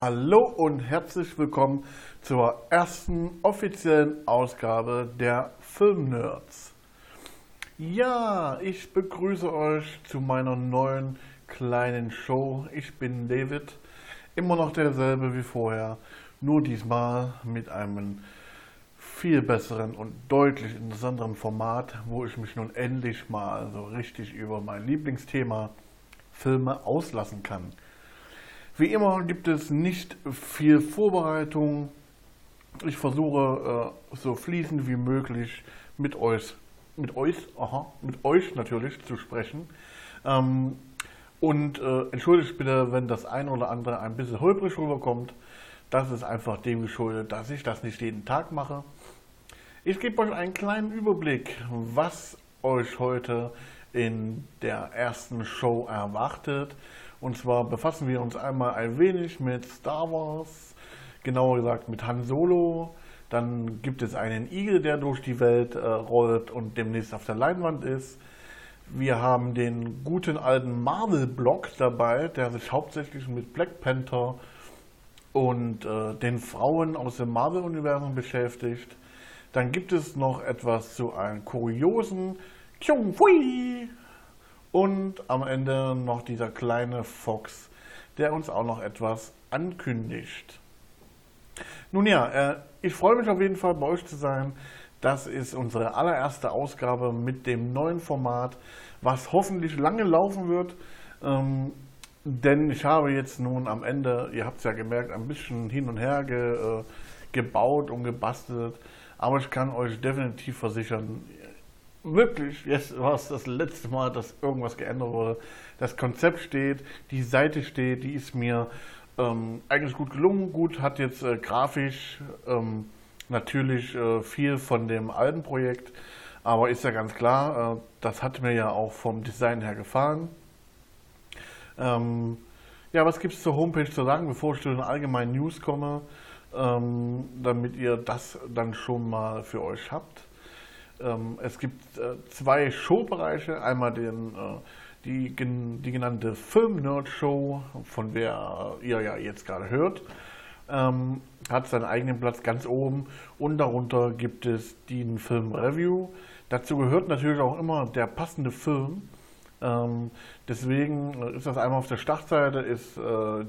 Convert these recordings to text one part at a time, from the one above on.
Hallo und herzlich willkommen zur ersten offiziellen Ausgabe der Filmnerds. Ja, ich begrüße euch zu meiner neuen kleinen Show. Ich bin David, immer noch derselbe wie vorher, nur diesmal mit einem viel besseren und deutlich interessanteren Format, wo ich mich nun endlich mal so richtig über mein Lieblingsthema Filme auslassen kann. Wie immer gibt es nicht viel Vorbereitung. Ich versuche äh, so fließend wie möglich mit euch, mit euch, aha, mit euch natürlich zu sprechen. Ähm, und äh, entschuldigt bitte, wenn das eine oder andere ein bisschen holprig rüberkommt. Das ist einfach dem geschuldet, dass ich das nicht jeden Tag mache. Ich gebe euch einen kleinen Überblick, was euch heute in der ersten Show erwartet. Und zwar befassen wir uns einmal ein wenig mit Star Wars, genauer gesagt mit Han Solo. Dann gibt es einen Igel, der durch die Welt äh, rollt und demnächst auf der Leinwand ist. Wir haben den guten alten Marvel-Block dabei, der sich hauptsächlich mit Black Panther und äh, den Frauen aus dem Marvel-Universum beschäftigt. Dann gibt es noch etwas zu einem kuriosen Kyung Fui und am Ende noch dieser kleine Fox, der uns auch noch etwas ankündigt. Nun ja, äh, ich freue mich auf jeden Fall bei euch zu sein. Das ist unsere allererste Ausgabe mit dem neuen Format, was hoffentlich lange laufen wird. Ähm, denn ich habe jetzt nun am Ende, ihr habt es ja gemerkt, ein bisschen hin und her ge, äh, gebaut und gebastelt. Aber ich kann euch definitiv versichern, wirklich, jetzt war es das letzte Mal, dass irgendwas geändert wurde. Das Konzept steht, die Seite steht, die ist mir ähm, eigentlich gut gelungen. Gut, hat jetzt äh, grafisch ähm, natürlich äh, viel von dem alten Projekt, aber ist ja ganz klar, äh, das hat mir ja auch vom Design her gefallen. Ähm, ja, was gibt es zur Homepage zu sagen, bevor ich zu den allgemeinen News komme, ähm, damit ihr das dann schon mal für euch habt? Ähm, es gibt äh, zwei Showbereiche. Einmal den, äh, die, die genannte Film-Nerd-Show, von der ihr ja jetzt gerade hört. Ähm, hat seinen eigenen Platz ganz oben und darunter gibt es den Film Review. Dazu gehört natürlich auch immer der passende Film. Ähm, deswegen ist das einmal auf der Startseite, ist äh,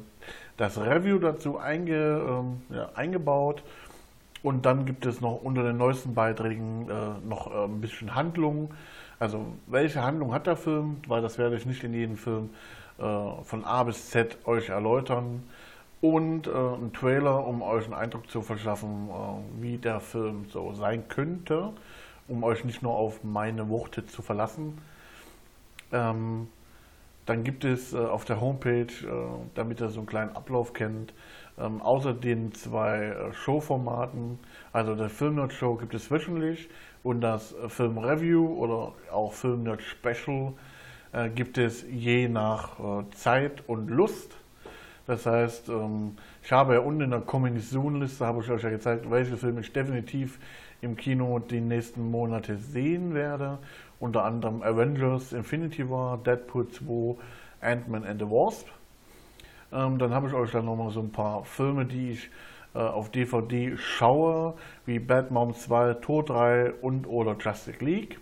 das Review dazu einge, ähm, ja, eingebaut und dann gibt es noch unter den neuesten Beiträgen äh, noch äh, ein bisschen Handlung. Also welche Handlung hat der Film? Weil das werde ich nicht in jedem Film äh, von A bis Z euch erläutern. Und äh, ein Trailer, um euch einen Eindruck zu verschaffen, äh, wie der Film so sein könnte, um euch nicht nur auf meine Worte zu verlassen. Ähm, dann gibt es äh, auf der Homepage, damit ihr so einen kleinen Ablauf kennt, ähm, außer den zwei äh, Showformaten, also der Filmnerd Show gibt es wöchentlich und das äh, Film Review oder auch Filmnerd Special äh, gibt es je nach äh, Zeit und Lust. Das heißt, ähm, ich habe ja unten in der Coming Soon Liste, habe ich euch ja gezeigt, welche Filme ich definitiv im Kino die nächsten Monate sehen werde. Unter anderem Avengers, Infinity War, Deadpool 2, Ant-Man and the Wasp. Ähm, dann habe ich euch dann nochmal so ein paar Filme, die ich äh, auf DVD schaue, wie Bad Mom 2, Tor 3 und oder Justice League,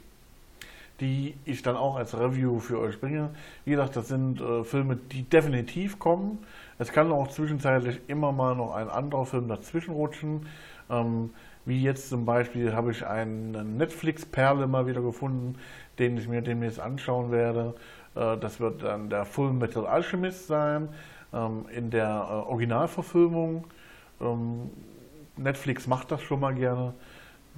die ich dann auch als Review für euch bringe. Wie gesagt, das sind äh, Filme, die definitiv kommen. Es kann auch zwischenzeitlich immer mal noch ein anderer Film dazwischen rutschen. Ähm, wie jetzt zum Beispiel habe ich eine Netflix-Perle mal wieder gefunden, den ich mir demnächst anschauen werde. Äh, das wird dann der Full Metal Alchemist sein. Ähm, in der äh, Originalverfilmung, ähm, Netflix macht das schon mal gerne.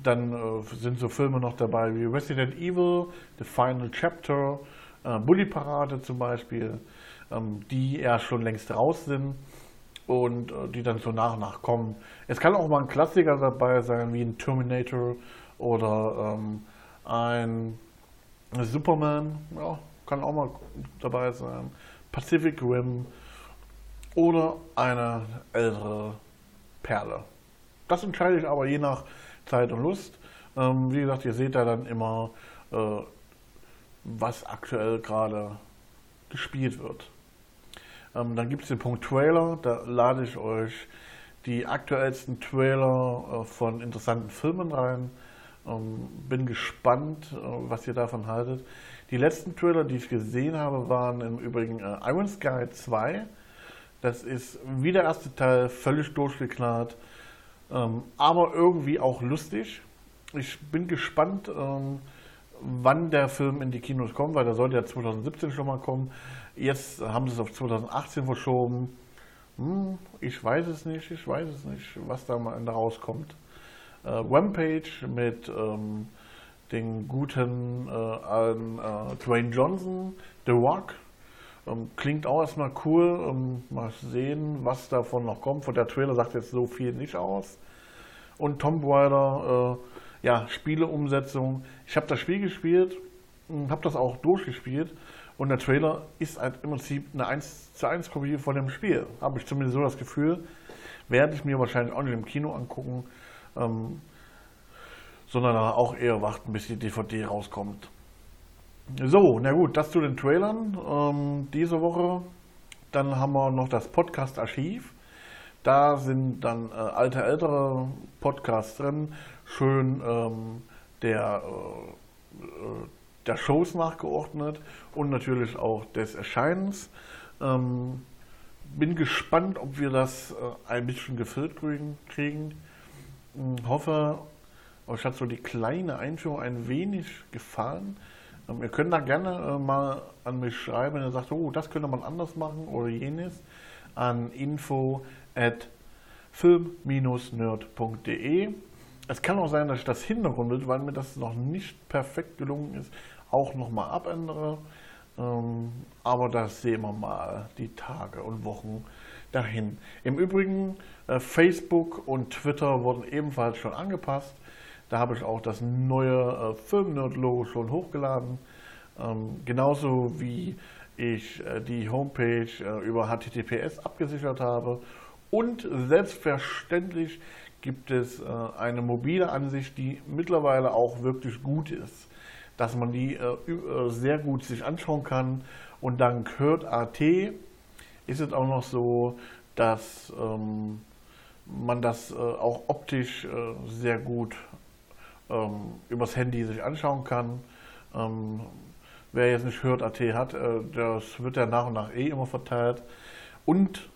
Dann äh, sind so Filme noch dabei wie Resident Evil, The Final Chapter, äh, Bully Parade zum Beispiel, ähm, die ja schon längst raus sind und die dann so nach und nach kommen. Es kann auch mal ein Klassiker dabei sein, wie ein Terminator oder ein Superman, ja, kann auch mal dabei sein. Pacific Rim, oder eine ältere Perle. Das entscheide ich aber je nach Zeit und Lust. Ähm, wie gesagt, ihr seht da dann immer, äh, was aktuell gerade gespielt wird. Ähm, dann gibt es den Punkt Trailer, da lade ich euch die aktuellsten Trailer äh, von interessanten Filmen rein. Ähm, bin gespannt, äh, was ihr davon haltet. Die letzten Trailer, die ich gesehen habe, waren im Übrigen äh, Iron Sky 2. Das ist wie der erste Teil völlig durchgeknallt, ähm, aber irgendwie auch lustig. Ich bin gespannt, ähm, wann der Film in die Kinos kommt, weil der sollte ja 2017 schon mal kommen. Jetzt haben sie es auf 2018 verschoben. Hm, ich weiß es nicht, ich weiß es nicht, was da mal rauskommt. Äh, Rampage mit ähm, den guten äh, äh, Dwayne Johnson, The Rock. Ähm, klingt auch erstmal cool. Ähm, mal sehen, was davon noch kommt. Von der Trailer sagt jetzt so viel nicht aus. Und Tomb Raider, äh, ja, Spieleumsetzung. Ich habe das Spiel gespielt, hm, habe das auch durchgespielt und der Trailer ist halt im Prinzip eine 1 zu 1 Kopie von dem Spiel. Habe ich zumindest so das Gefühl. Werde ich mir wahrscheinlich auch nicht im Kino angucken, ähm, sondern auch eher warten, bis die DVD rauskommt. So, na gut, das zu den Trailern ähm, diese Woche. Dann haben wir noch das Podcast-Archiv. Da sind dann äh, alte, ältere Podcasts drin. Schön ähm, der äh, äh der Shows nachgeordnet und natürlich auch des Erscheinens. Ähm, bin gespannt, ob wir das äh, ein bisschen gefüllt kriegen. kriegen. Hm, hoffe, euch hat so die kleine Einführung ein wenig gefallen. Ähm, ihr könnt da gerne äh, mal an mich schreiben, wenn ihr sagt, oh, das könnte man anders machen oder jenes, an info at film-nerd.de. Es kann auch sein, dass ich das hinrundet, weil mir das noch nicht perfekt gelungen ist, auch nochmal abändere. Ähm, aber das sehen wir mal die Tage und Wochen dahin. Im Übrigen, äh, Facebook und Twitter wurden ebenfalls schon angepasst. Da habe ich auch das neue äh, Filmnerd-Logo schon hochgeladen. Ähm, genauso wie ich äh, die Homepage äh, über HTTPS abgesichert habe. Und selbstverständlich gibt es äh, eine mobile Ansicht, die mittlerweile auch wirklich gut ist, dass man die äh, äh, sehr gut sich anschauen kann. Und dank Hört.at ist es auch noch so, dass ähm, man das auch optisch sehr gut ähm, übers Handy sich anschauen kann. Ähm, wer jetzt nicht Hört.at hat, das wird ja nach und nach eh immer verteilt. Und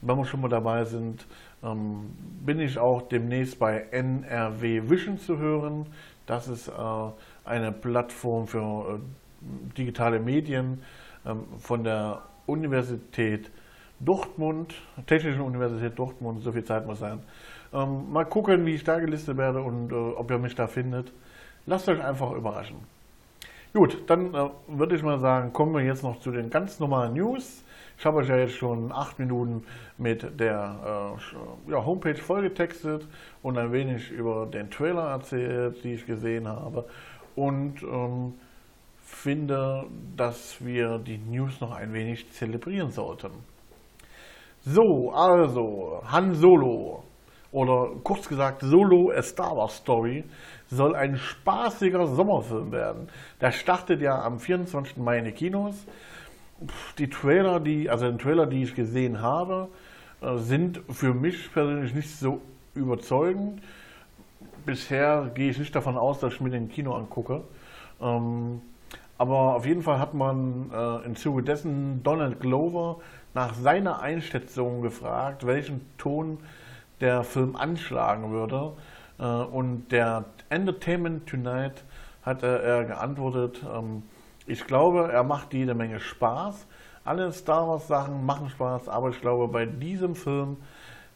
wenn wir schon mal dabei sind, ähm, bin ich auch demnächst bei NRW Vision zu hören. Das ist äh, eine Plattform für äh, digitale Medien ähm, von der Universität Dortmund, Technischen Universität Dortmund, so viel Zeit muss sein. Ähm, mal gucken, wie ich da gelistet werde und äh, ob ihr mich da findet. Lasst euch einfach überraschen. Gut, dann äh, würde ich mal sagen, kommen wir jetzt noch zu den ganz normalen News. Ich habe euch ja jetzt schon acht Minuten mit der äh, ja, Homepage vollgetextet und ein wenig über den Trailer erzählt, die ich gesehen habe. Und ähm, finde, dass wir die News noch ein wenig zelebrieren sollten. So, also, Han Solo oder kurz gesagt Solo A Star Wars Story soll ein spaßiger Sommerfilm werden. Der startet ja am 24. Mai in die Kinos die Trailer, die, also den Trailer, die ich gesehen habe, äh, sind für mich persönlich nicht so überzeugend. Bisher gehe ich nicht davon aus, dass ich mir den Kino angucke. Ähm, aber auf jeden Fall hat man äh, im Zuge dessen Donald Glover nach seiner Einschätzung gefragt, welchen Ton der Film anschlagen würde. Äh, und der Entertainment Tonight hat er geantwortet, ähm, ich glaube, er macht jede Menge Spaß. Alle Star Wars Sachen machen Spaß, aber ich glaube, bei diesem Film,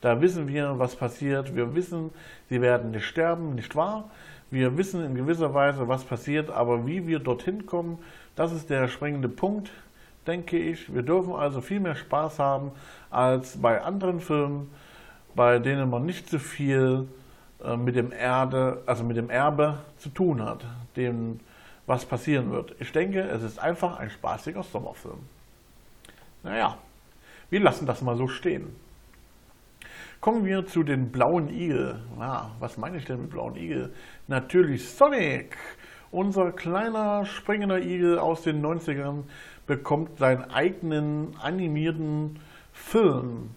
da wissen wir, was passiert. Wir wissen, sie werden nicht sterben, nicht wahr? Wir wissen in gewisser Weise, was passiert, aber wie wir dorthin kommen, das ist der springende Punkt, denke ich. Wir dürfen also viel mehr Spaß haben als bei anderen Filmen, bei denen man nicht so viel äh, mit dem Erde, also mit dem Erbe zu tun hat, dem was passieren wird. Ich denke, es ist einfach ein spaßiger Sommerfilm. Naja, wir lassen das mal so stehen. Kommen wir zu den blauen Igel. Ja, was meine ich denn mit blauen Igel? Natürlich Sonic, unser kleiner springender Igel aus den 90ern bekommt seinen eigenen animierten Film.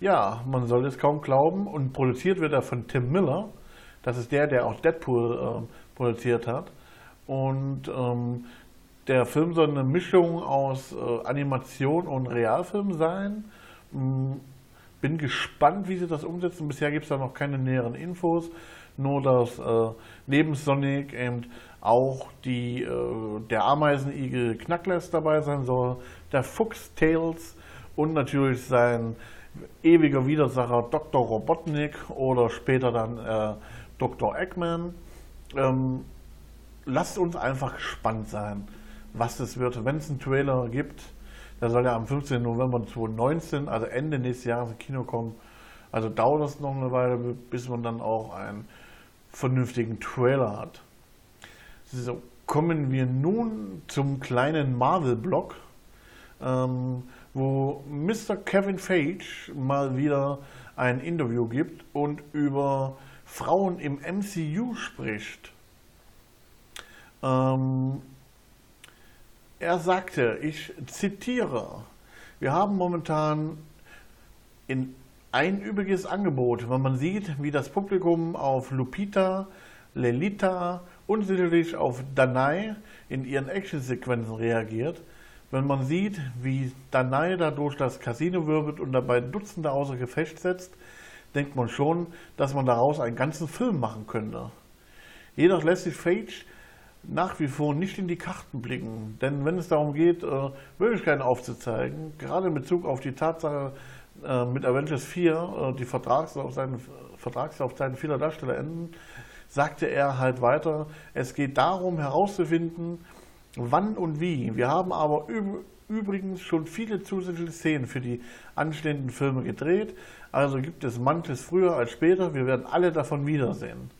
Ja, man soll es kaum glauben. Und produziert wird er von Tim Miller. Das ist der, der auch Deadpool äh, produziert hat. Und ähm, der Film soll eine Mischung aus äh, Animation und Realfilm sein. Bin gespannt, wie sie das umsetzen. Bisher gibt es da noch keine näheren Infos. Nur, dass äh, neben Sonic eben auch die, äh, der Ameisenigel Knackless dabei sein soll, der Fuchs Tails und natürlich sein ewiger Widersacher Dr. Robotnik oder später dann äh, Dr. Eggman. Ähm, lasst uns einfach gespannt sein, was das wird. Wenn es einen Trailer gibt, der soll ja am 15. November 2019, also Ende nächstes Jahres ins Kino kommen. Also dauert es noch eine Weile, bis man dann auch einen vernünftigen Trailer hat. So, kommen wir nun zum kleinen Marvel-Block, ähm, wo Mr. Kevin Feige mal wieder ein Interview gibt und über Frauen im MCU spricht. Ähm, er sagte, ich zitiere, wir haben momentan in ein übriges Angebot, wenn man sieht, wie das Publikum auf Lupita, Lelita und sicherlich auf Danai in ihren Actionsequenzen reagiert. Wenn man sieht, wie Danai dadurch das Casino wirbelt und dabei Dutzende außer Gefecht setzt, denkt man schon, dass man daraus einen ganzen Film machen könnte. Jedoch lässt sich Fage nach wie vor nicht in die Karten blicken, denn wenn es darum geht, äh, Möglichkeiten aufzuzeigen, gerade in Bezug auf die Tatsache, äh, mit Avengers 4 äh, die Vertragslaufzeiten, Vertragslaufzeiten vieler Darsteller enden, sagte er halt weiter, es geht darum herauszufinden, wann und wie. Wir haben aber übrigens schon viele zusätzliche Szenen für die anstehenden Filme gedreht, also gibt es manches früher als später, wir werden alle davon wiedersehen.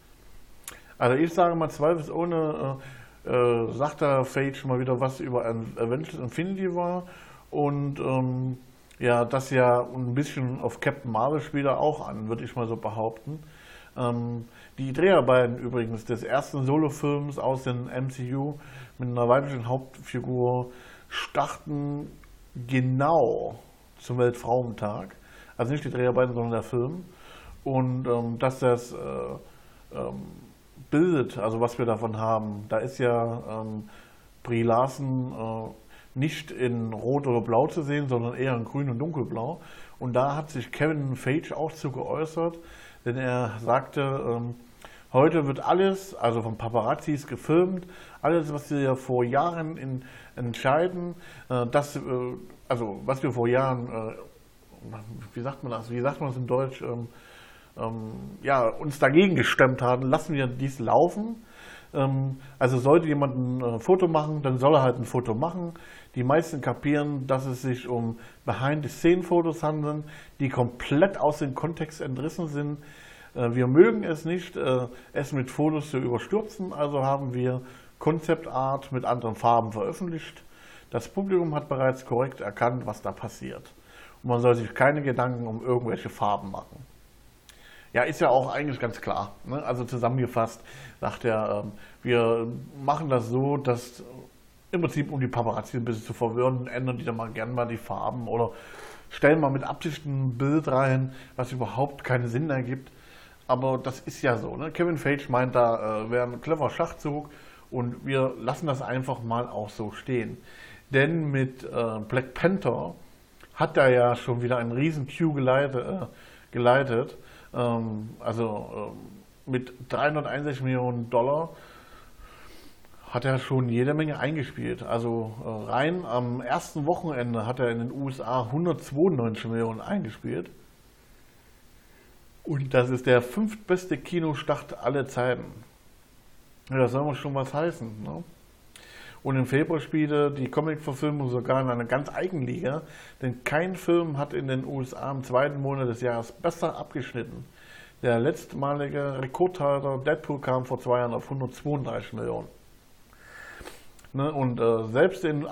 Also ich sage mal zweifelsohne, äh, äh, sagt der Fage mal wieder was über Avengers Infinity war und ähm, ja, das ja ein bisschen auf Captain Marvel spielt auch an, würde ich mal so behaupten. Ähm, die Dreharbeiten übrigens des ersten Solofilms aus dem MCU mit einer weiblichen Hauptfigur starten genau zum Weltfrauentag. Also nicht die Dreharbeiten, sondern der Film. Und ähm, dass das äh, ähm, bildet, also was wir davon haben, da ist ja ähm, Brie Larson äh, nicht in Rot oder Blau zu sehen, sondern eher in Grün und Dunkelblau. Und da hat sich Kevin Feige auch zu geäußert, denn er sagte, ähm, heute wird alles, also von Paparazzis gefilmt, alles, was wir vor Jahren in, entscheiden, äh, das, äh, also was wir vor Jahren, äh, wie sagt man das, wie sagt man das in Deutsch, ähm, ja, uns dagegen gestemmt haben, lassen wir dies laufen. Ähm, also sollte jemand ein äh, Foto machen, dann soll er halt ein Foto machen. Die meisten kapieren, dass es sich um Behind-the-Scene-Fotos handelt, die komplett aus dem Kontext entrissen sind. Äh, wir mögen es nicht, äh, es mit Fotos zu überstürzen, also haben wir Konzeptart mit anderen Farben veröffentlicht. Das Publikum hat bereits korrekt erkannt, was da passiert. Und man soll sich keine Gedanken um irgendwelche Farben machen. Ja, ist ja auch eigentlich ganz klar. Ne? Also zusammengefasst sagt er, ähm, wir machen das so, dass im Prinzip, um die Paparazzi ein bisschen zu verwirren, ändern die dann mal gerne mal die Farben oder stellen mal mit Absicht ein Bild rein, was überhaupt keinen Sinn ergibt. Aber das ist ja so. Ne? Kevin Feige meint, da äh, wäre ein cleverer Schachzug und wir lassen das einfach mal auch so stehen. Denn mit äh, Black Panther hat er ja schon wieder einen riesen Q geleitet, äh, geleitet ähm, also äh, mit 361 Millionen Dollar hat er schon jede Menge eingespielt. Also äh, rein am ersten Wochenende hat er in den USA 192 Millionen eingespielt. Und das ist der fünftbeste Kinostart aller Zeiten. Ja, das soll mal schon was heißen. Ne? Und im Februar spielte die Comic-Verfilmung sogar in einer ganz eigenen Liga, denn kein Film hat in den USA im zweiten Monat des Jahres besser abgeschnitten. Der letztmalige Rekordhalter Deadpool kam vor zwei Jahren auf 132 Millionen. Ne, und äh, selbst in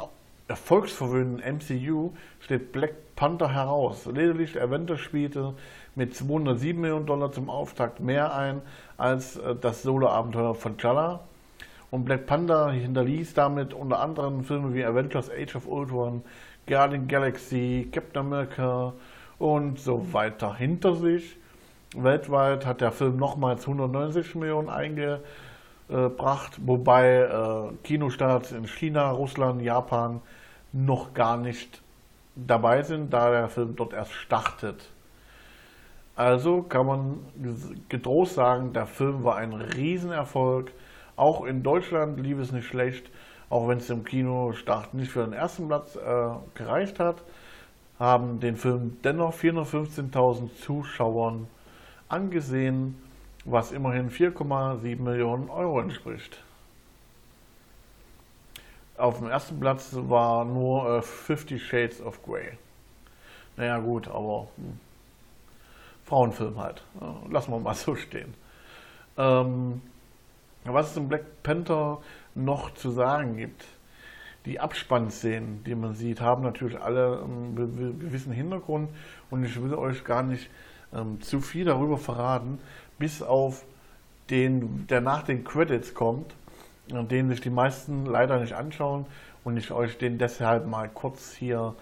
erfolgsverwöhnten MCU steht Black Panther heraus. Lediglich Avengers spielte mit 207 Millionen Dollar zum Auftakt mehr ein als äh, das Solo-Abenteuer von Chala Und Black Panther hinterließ damit unter anderem Filme wie Avengers Age of Ultron, Guardian Galaxy, Captain America und so weiter hinter sich. Weltweit hat der Film nochmals 190 Millionen eingebracht, wobei äh, Kinostarts in China, Russland, Japan noch gar nicht dabei sind, da der Film dort erst startet. Also kann man getrost sagen, der Film war ein Riesenerfolg. Auch in Deutschland lief es nicht schlecht, auch wenn es im Kinostart nicht für den ersten Platz äh, gereicht hat, haben den Film dennoch 415.000 Zuschauern angesehen, was immerhin 4,7 Millionen Euro entspricht. Auf dem ersten Platz war nur äh, Fifty Shades of Grey. Naja gut, aber hm. Frauenfilm halt. Ja, lassen wir mal so stehen. Ähm, was es im Black Panther noch zu sagen gibt, die Abspannszenen, die man sieht, haben natürlich alle einen gewissen Hintergrund und ich will euch gar nicht ähm, zu viel darüber verraten, bis auf den, der nach den Credits kommt, äh, den sich die meisten leider nicht anschauen und ich euch den deshalb mal kurz hier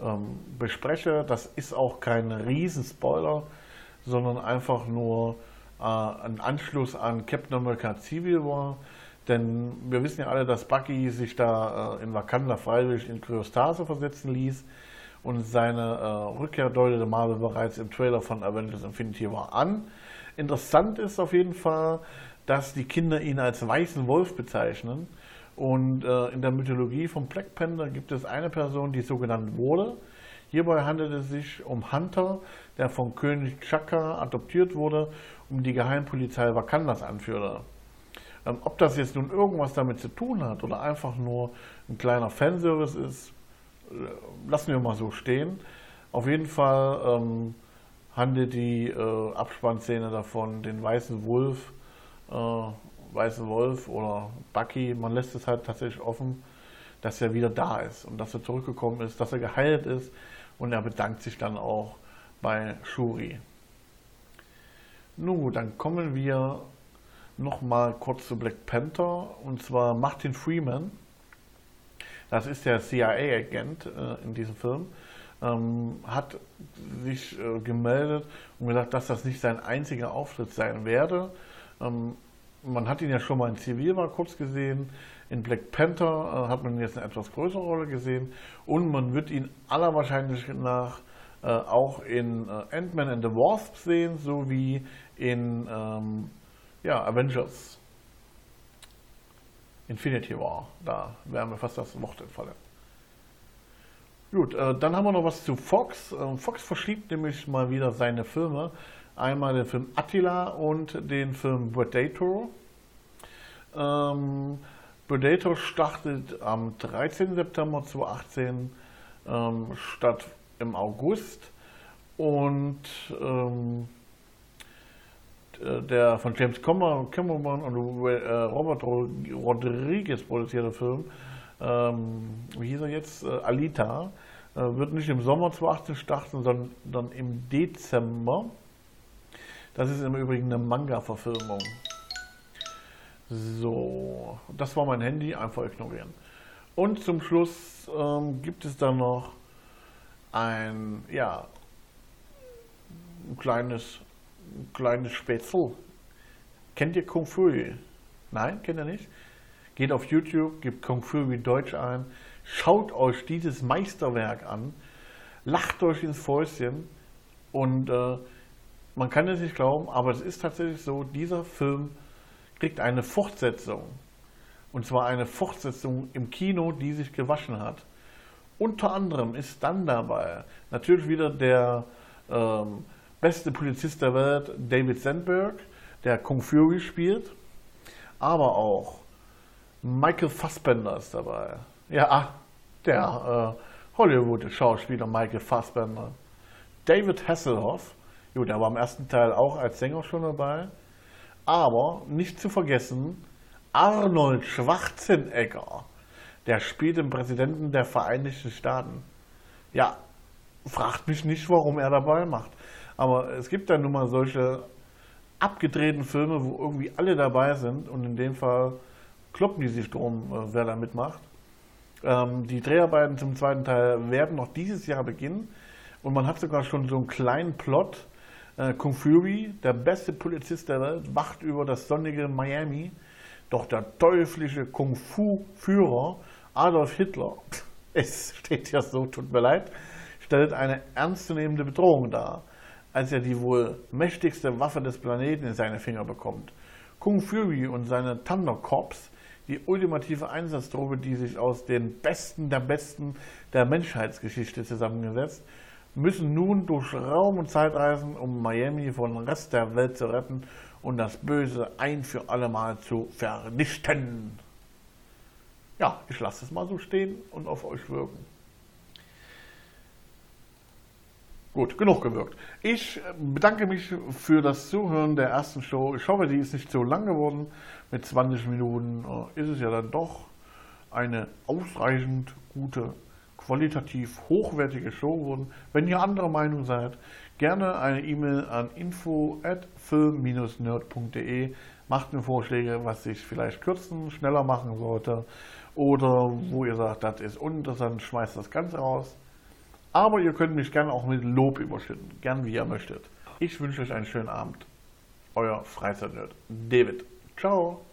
ähm, bespreche. Das ist auch kein Riesenspoiler, sondern einfach nur äh, ein Anschluss an Captain America Civil War. Denn wir wissen ja alle, dass Bucky sich da äh, in Wakanda freiwillig in Kryostase versetzen ließ und seine äh, Rückkehr deutete Marvel bereits im Trailer von Avengers Infinity War an. Interessant ist auf jeden Fall, dass die Kinder ihn als weißen Wolf bezeichnen. Und äh, in der Mythologie von Black Panther gibt es eine Person, die so genannt wurde. Hierbei handelt es sich um Hunter, der von König Chaka adoptiert wurde, um die Geheimpolizei Wakandas anführte. Ähm, ob das jetzt nun irgendwas damit zu tun hat oder einfach nur ein kleiner Fanservice ist, äh, lassen wir mal so stehen. Auf jeden Fall ähm, handelt die äh, Abspannszene davon, den weißen Wolf, äh, weißen Wolf oder Bucky, man lässt es halt tatsächlich offen, dass er wieder da ist und dass er zurückgekommen ist, dass er geheilt ist und er bedankt sich dann auch bei Shuri. Nun gut, dann kommen wir nochmal kurz zu Black Panther und zwar Martin Freeman. Das ist der CIA-Agent äh, in diesem Film, ähm, hat sich äh, gemeldet und gesagt, dass das nicht sein einziger Auftritt sein werde. Ähm, man hat ihn ja schon mal in Civil war kurz gesehen, in Black Panther äh, hat man jetzt eine etwas größere Rolle gesehen. Und man wird ihn aller Wahrscheinlichkeit nach äh, auch in äh, Ant-Man and the Wasp sehen, sowie in ähm, ja, Avengers Infinity War. Da wären wir fast das Wort entfallen. Gut, äh, dann haben wir noch was zu Fox. Äh, Fox verschiebt nämlich mal wieder seine Filme. Einmal den Film Attila und den Film Predator. Ähm, Predator startet am 13. September 2018 ähm, statt im August. Und ähm, äh, der von James Cameron und äh, Robert Rodriguez produzierte Film, ähm, wie hieß er jetzt, äh, Alita, äh, wird nicht im Sommer 2018 starten, sondern im Dezember. Das ist im Übrigen eine Manga-Verfilmung. So, das war mein Handy, einfach ignorieren. Und zum Schluss ähm, gibt es dann noch ein, ja, ein kleines ein kleines Spätzle. Kennt ihr Kung Fu? Nein, kennt ihr nicht? Geht auf YouTube, gebt Kung Fu wie Deutsch ein, schaut euch dieses Meisterwerk an, lacht euch ins Fäustchen und äh, man kann es nicht glauben, aber es ist tatsächlich so, dieser Film kriegt eine Fortsetzung. Und zwar eine Fortsetzung im Kino, die sich gewaschen hat. Unter anderem ist dann dabei natürlich wieder der ähm, beste Polizist der Welt, David Sandberg, der Kung Fury spielt, aber auch Michael Fassbender ist dabei. Ja, der äh, Hollywood-Schauspieler Michael Fassbender. David Hasselhoff, gut, der war im ersten Teil auch als Sänger schon dabei, aber nicht zu vergessen, Arnold Schwarzenegger, der spielt den Präsidenten der Vereinigten Staaten. Ja, fragt mich nicht, warum er dabei macht. Aber es gibt dann nun mal solche abgedrehten Filme, wo irgendwie alle dabei sind und in dem Fall kloppen die sich drum, äh, wer da mitmacht. Ähm, die Dreharbeiten zum zweiten Teil werden noch dieses Jahr beginnen und man hat sogar schon so einen kleinen Plot. Äh, Kung Fury, der beste Polizist der Welt, wacht über das sonnige Miami. Doch der teuflische Kung Fu-Führer Adolf Hitler, es steht ja so, tut mir leid, stellt eine ernstzunehmende Bedrohung dar, als er die wohl mächtigste Waffe des Planeten in seine Finger bekommt. Kung Fury und seine Thunder Corps die ultimative Einsatztruppe, die sich aus den Besten der Besten der Menschheitsgeschichte zusammengesetzt, müssen nun durch Raum und Zeit reisen, um Miami vom Rest der Welt zu retten und das Böse ein für allemal zu vernichten. Ja, ich lasse es mal so stehen und auf euch wirken. Gut, genug gewirkt. Ich bedanke mich für das Zuhören der ersten Show. Ich hoffe, die ist nicht so lang geworden. Mit 20 Minuten äh, ist es ja dann doch eine ausreichend gute, qualitativ hochwertige Show geworden. Wenn ihr anderer Meinung seid, gerne eine E-Mail an info at film-nerd.de. Macht mir Vorschläge, was ich vielleicht kürzen, schneller machen sollte. Oder wo ihr sagt, das ist uninteressant, schmeißt das Ganze raus. Aber ihr könnt mich gerne auch mit Lob überschütten, gern wie ihr möchtet. Ich wünsche euch einen schönen Abend. Euer Freizeitnerd David. Ciao.